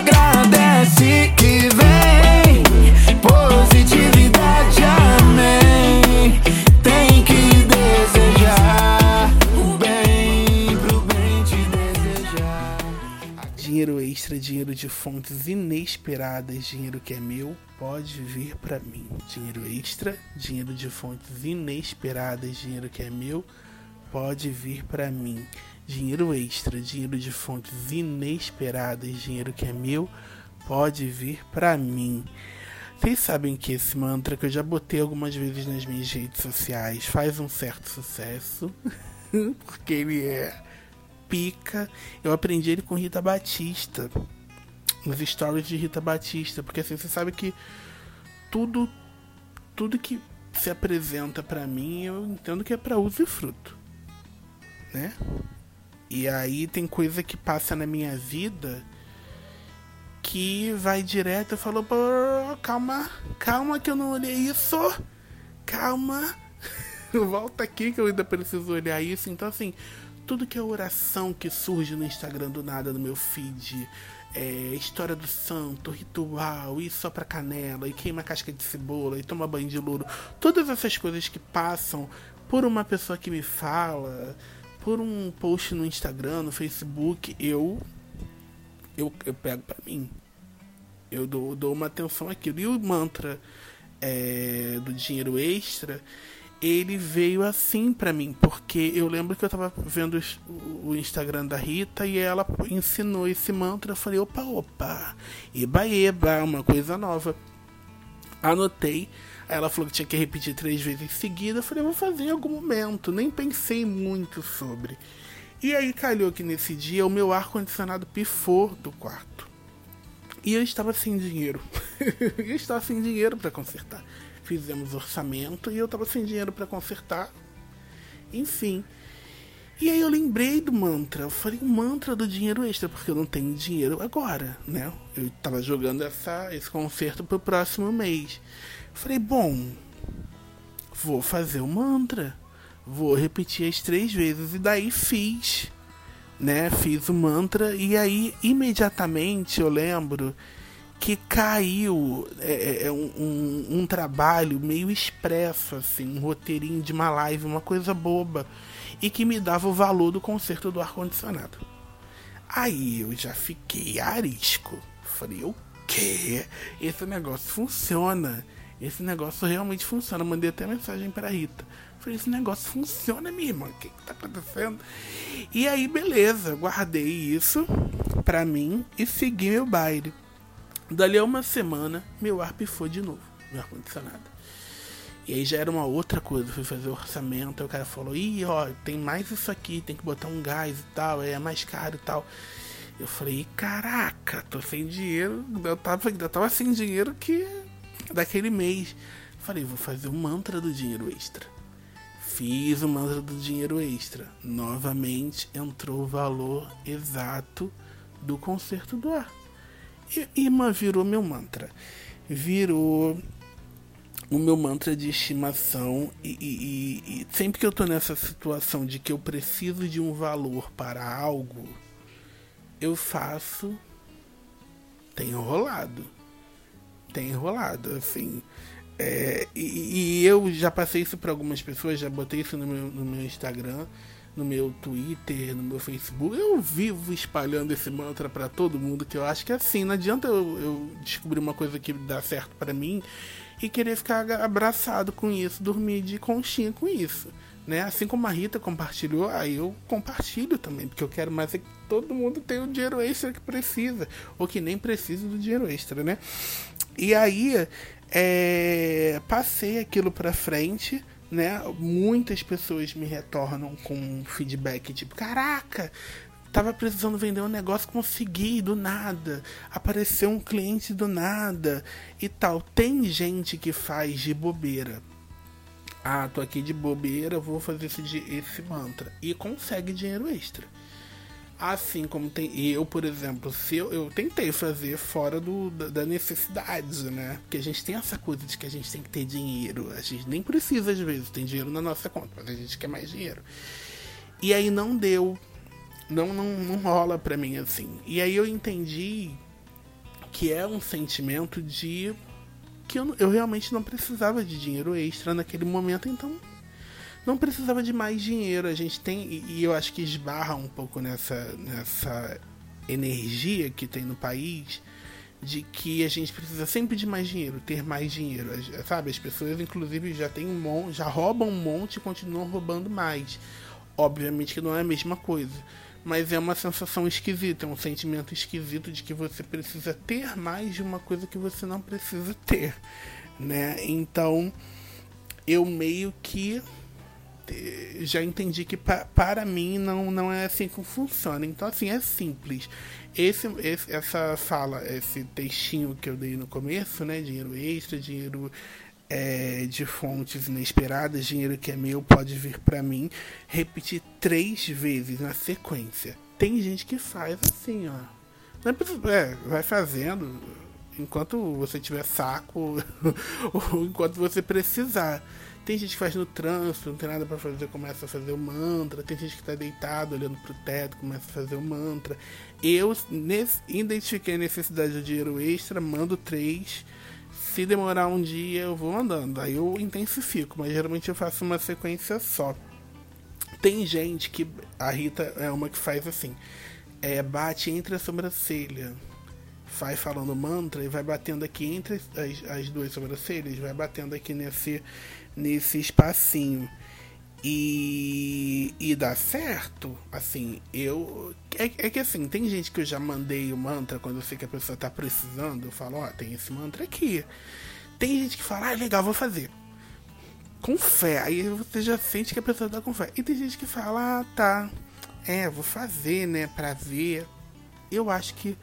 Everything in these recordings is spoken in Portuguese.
agradece que vem positividade, amém. Tem que desejar o bem pro bem te desejar. Dinheiro extra, dinheiro de fontes inesperadas, dinheiro que é meu, pode vir pra mim. Dinheiro extra, dinheiro de fontes inesperadas, dinheiro que é meu, pode vir pra mim. Dinheiro extra, dinheiro de fontes inesperadas, dinheiro que é meu, pode vir pra mim. Vocês sabem que esse mantra que eu já botei algumas vezes nas minhas redes sociais faz um certo sucesso, porque ele é pica. Eu aprendi ele com Rita Batista, nos stories de Rita Batista, porque assim, você sabe que tudo tudo que se apresenta pra mim, eu entendo que é pra uso e fruto, né? E aí tem coisa que passa na minha vida que vai direto e falou, "Pô, calma, calma que eu não olhei isso. Calma. Volta aqui que eu ainda preciso olhar isso. Então assim, tudo que é oração que surge no Instagram do nada, no meu feed, é, história do santo, ritual, e só pra canela, e queima casca de cebola, e toma banho de louro. Todas essas coisas que passam por uma pessoa que me fala, por um post no Instagram, no Facebook, eu eu, eu pego pra mim. Eu dou, dou uma atenção àquilo. E o mantra é, do dinheiro extra, ele veio assim pra mim, porque eu lembro que eu tava vendo o Instagram da Rita e ela ensinou esse mantra. Eu falei, opa, opa, eba, eba, uma coisa nova. Anotei. Ela falou que tinha que repetir três vezes em seguida. Eu falei, eu vou fazer em algum momento. Nem pensei muito sobre. E aí calhou que nesse dia o meu ar-condicionado pifou do quarto. E eu estava sem dinheiro. eu estava sem dinheiro para consertar. Fizemos orçamento e eu estava sem dinheiro para consertar. Enfim. E aí eu lembrei do mantra. Eu falei, o mantra do dinheiro extra, porque eu não tenho dinheiro agora, né? Eu tava jogando essa, esse concerto pro próximo mês. Falei, bom, vou fazer o mantra. Vou repetir as três vezes. E daí fiz. Né? Fiz o mantra. E aí, imediatamente, eu lembro que caiu é, é, é, um, um, um trabalho meio expresso, assim, um roteirinho de uma live, uma coisa boba, e que me dava o valor do conserto do ar-condicionado. Aí eu já fiquei arisco. Falei, o quê? Esse negócio funciona. Esse negócio realmente funciona. Mandei até mensagem pra Rita. Falei, esse negócio funciona, minha irmã. O que, que tá acontecendo? E aí, beleza, guardei isso pra mim e segui meu baile. Dali a uma semana, meu ar pifou de novo, meu ar-condicionado. E aí já era uma outra coisa, fui fazer orçamento, aí o cara falou, ih, ó, tem mais isso aqui, tem que botar um gás e tal, é mais caro e tal. Eu falei, caraca, tô sem dinheiro, eu tava, eu tava sem dinheiro que daquele mês. Falei, vou fazer o mantra do dinheiro extra. Fiz o mantra do dinheiro extra. Novamente entrou o valor exato do conserto do ar. Irmã, virou meu mantra. Virou o meu mantra de estimação. E, e- e- sempre que eu tô nessa situação de que eu preciso de um valor para algo, eu faço. Tem rolado. Tem rolado, assim. É, e, e eu já passei isso para algumas pessoas, já botei isso no meu, no meu Instagram, no meu Twitter, no meu Facebook. Eu vivo espalhando esse mantra para todo mundo, que eu acho que é assim, não adianta eu, eu descobrir uma coisa que dá certo para mim e querer ficar abraçado com isso, dormir de conchinha com isso. Né? Assim como a Rita compartilhou, aí eu compartilho também, porque eu quero mais é que todo mundo tenha o dinheiro extra que precisa, ou que nem precisa do dinheiro extra, né? E aí, é, passei aquilo pra frente, né? Muitas pessoas me retornam com feedback tipo: caraca, tava precisando vender um negócio, consegui do nada, apareceu um cliente do nada e tal. Tem gente que faz de bobeira. Ah, tô aqui de bobeira, vou fazer esse, esse mantra. E consegue dinheiro extra. Assim como tem eu, por exemplo, se eu, eu tentei fazer fora do, da, da necessidade, né? Porque a gente tem essa coisa de que a gente tem que ter dinheiro. A gente nem precisa, às vezes, tem dinheiro na nossa conta, mas a gente quer mais dinheiro. E aí não deu. Não, não, não rola pra mim assim. E aí eu entendi que é um sentimento de que eu, eu realmente não precisava de dinheiro extra naquele momento, então não precisava de mais dinheiro. A gente tem, e, eu acho que esbarra um pouco nessa, nessa energia que tem no país de que a gente precisa sempre de mais dinheiro, ter mais dinheiro, sabe? As pessoas, inclusive, já tem um monte, já roubam um monte e continuam roubando mais. Obviamente que não é a mesma coisa, mas é uma sensação esquisita, é um sentimento esquisito de que você precisa ter mais de uma coisa que você não precisa ter, né? Então, eu meio que já entendi que pa para mim não, não é assim que funciona. Então, assim, é simples. Esse, esse, essa fala, esse textinho que eu dei no começo, né? Dinheiro extra, dinheiro é, de fontes inesperadas, dinheiro que é meu pode vir para mim. Repetir três vezes na sequência. Tem gente que faz assim, ó. É, vai fazendo enquanto você tiver saco ou enquanto você precisar. Tem gente que faz no trânsito, não tem nada para fazer, começa a fazer o mantra. Tem gente que tá deitado olhando pro teto, começa a fazer o mantra. Eu nesse, identifiquei a necessidade de dinheiro extra, mando três. Se demorar um dia, eu vou mandando. Aí eu intensifico, mas geralmente eu faço uma sequência só. Tem gente que. A Rita é uma que faz assim: é, bate entre a sobrancelha vai falando mantra e vai batendo aqui entre as, as duas sobrancelhas, vai batendo aqui nesse, nesse espacinho. E, e dá certo, assim, eu. É, é, que assim, tem gente que eu já mandei o mantra quando eu sei que a pessoa tá precisando. Eu falo, ó, oh, tem esse mantra aqui. Tem gente que fala, ah, legal, vou fazer. Com fé. Aí você já sente que a pessoa tá com fé. E tem gente que fala, ah, tá. É, vou fazer, né, pra ver. Eu acho que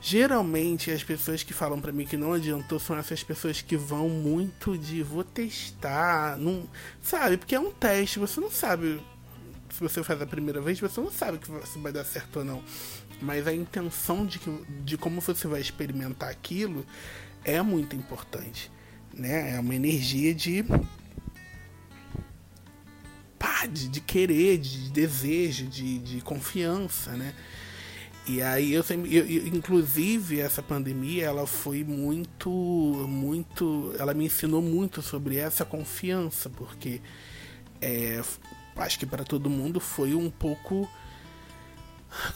Geralmente as pessoas que falam para mim que não adiantou são essas pessoas que vão muito de vou testar, não, sabe? Porque é um teste, você não sabe se você faz a primeira vez, você não sabe se vai dar certo ou não. Mas a intenção de, que, de como você vai experimentar aquilo é muito importante, né? É uma energia de pá, de, de querer, de desejo, de, de confiança, né? E aí eu sempre, eu, eu, inclusive essa pandemia, ela foi muito, muito, ela me ensinou muito sobre essa confiança, porque é, acho que para todo mundo foi um pouco,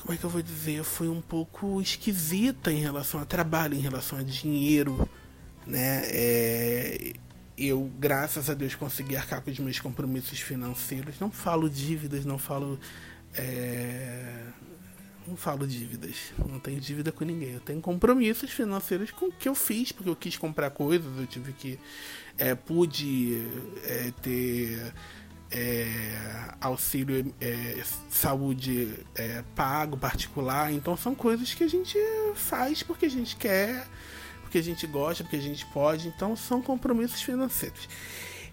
como é que eu vou dizer, foi um pouco esquisita em relação a trabalho, em relação a dinheiro, né? É, eu, graças a Deus, consegui arcar com os meus compromissos financeiros. Não falo dívidas, não falo é, não falo dívidas. Não tenho dívida com ninguém. Eu tenho compromissos financeiros com o que eu fiz, porque eu quis comprar coisas, eu tive que. É, pude é, ter é, auxílio é, saúde é, pago, particular. Então são coisas que a gente faz porque a gente quer, porque a gente gosta, porque a gente pode. Então são compromissos financeiros.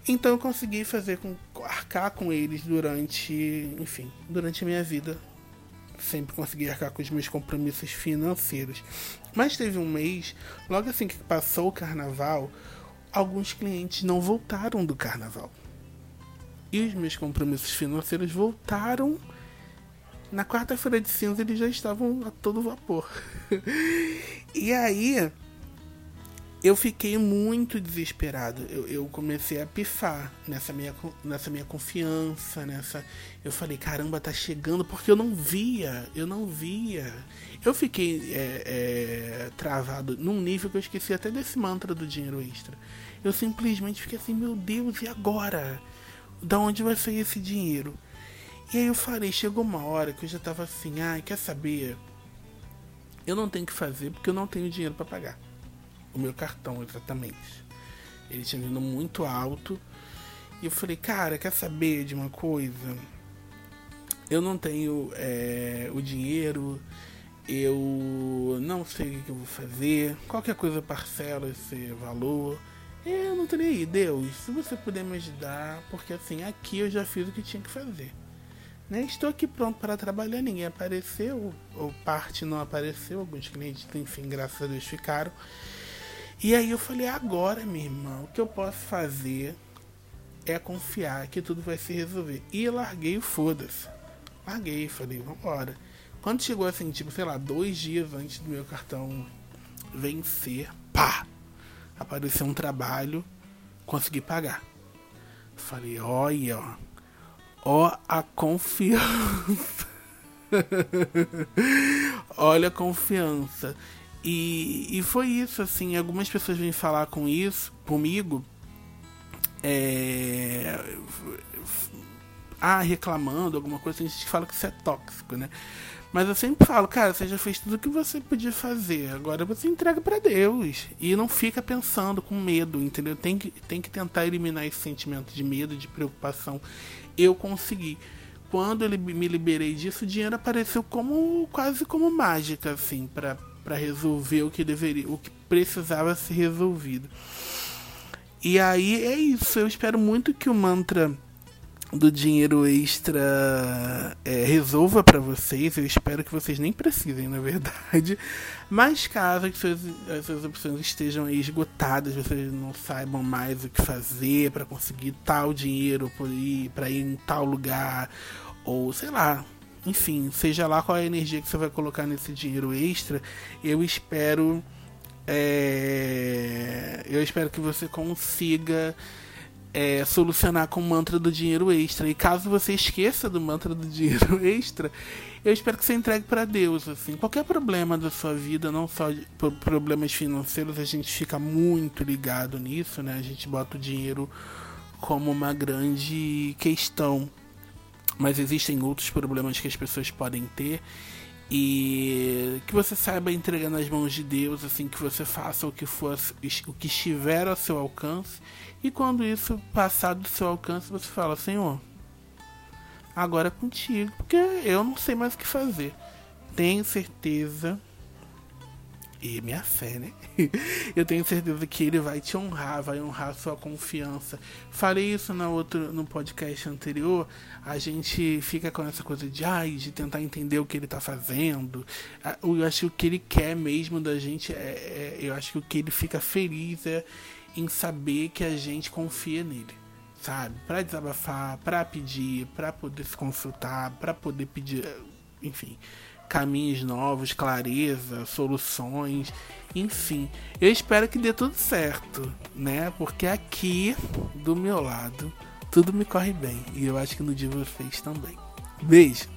Então eu consegui fazer com arcar com eles durante, enfim, durante a minha vida sempre consegui arcar com os meus compromissos financeiros. Mas teve um mês, logo assim que passou o carnaval, alguns clientes não voltaram do carnaval. E os meus compromissos financeiros voltaram. Na quarta-feira de cinza eles já estavam a todo vapor. e aí eu fiquei muito desesperado. Eu, eu, comecei a pifar nessa minha, nessa minha confiança, nessa. Eu falei, caramba, tá chegando, porque eu não via, eu não via. Eu fiquei é, é, travado num nível que eu esqueci até desse mantra do dinheiro extra. Eu simplesmente fiquei assim, meu Deus, e agora? Da onde vai sair esse dinheiro? E aí eu falei, chegou uma hora que eu já tava assim, ai, ah, quer saber? Eu não tenho que fazer porque eu não tenho dinheiro para pagar o meu cartão exatamente. Ele tinha vindo muito alto. E eu falei, cara, quer saber de uma coisa? Eu não tenho é, o dinheiro, eu não sei o que eu vou fazer, qualquer coisa parcela esse valor. Eu não tenho aí, Deus, se você puder me ajudar, porque assim, aqui eu já fiz o que tinha que fazer. Né? Estou aqui pronto para trabalhar, ninguém apareceu, ou parte não apareceu, alguns clientes, enfim, graças a Deus ficaram. E aí eu falei, agora, minha irmã, o que eu posso fazer é confiar que tudo vai se resolver. E eu larguei o foda-se. Larguei, falei, vambora. Quando chegou assim, tipo, sei lá, dois dias antes do meu cartão vencer, pá! Apareceu um trabalho, consegui pagar. Falei, olha, ó, ó a confiança. olha a confiança. E, e foi isso, assim, algumas pessoas vêm falar com isso, comigo, é, ah, reclamando, alguma coisa, a gente fala que isso é tóxico, né? Mas eu sempre falo, cara, você já fez tudo o que você podia fazer. Agora você entrega para Deus. E não fica pensando com medo, entendeu? Tem que, tem que tentar eliminar esse sentimento de medo, de preocupação. Eu consegui. Quando eu me liberei disso, o dinheiro apareceu como quase como mágica, assim, para resolver o que deveria, o que precisava ser resolvido. E aí é isso. Eu espero muito que o mantra do dinheiro extra é, resolva para vocês. Eu espero que vocês nem precisem, na verdade. Mas caso as suas, as suas opções estejam esgotadas, vocês não saibam mais o que fazer para conseguir tal dinheiro para ir em tal lugar, ou sei lá, enfim, seja lá qual é a energia que você vai colocar nesse dinheiro extra, eu espero. É, eu espero que você consiga é, solucionar com o mantra do dinheiro extra. E caso você esqueça do mantra do dinheiro extra, eu espero que você entregue para Deus. Assim, qualquer problema da sua vida, não só problemas financeiros, a gente fica muito ligado nisso, né? A gente bota o dinheiro como uma grande questão. Mas existem outros problemas que as pessoas podem ter e que você saiba entregar nas mãos de Deus, assim que você faça o que for o que estiver ao seu alcance e quando isso passar do seu alcance, você fala: Senhor, agora é contigo, porque eu não sei mais o que fazer. Tenho certeza, e minha fé, né? eu tenho certeza que ele vai te honrar, vai honrar sua confiança. Falei isso no outro no podcast anterior. A gente fica com essa coisa de ai, de tentar entender o que ele tá fazendo. Eu acho que o que ele quer mesmo da gente é, é eu acho que o que ele fica feliz é em saber que a gente confia nele, sabe? Para desabafar, para pedir, para poder se consultar, para poder pedir, enfim, caminhos novos, clareza, soluções, enfim. Eu espero que dê tudo certo, né? Porque aqui do meu lado tudo me corre bem e eu acho que no de vocês também. Beijo.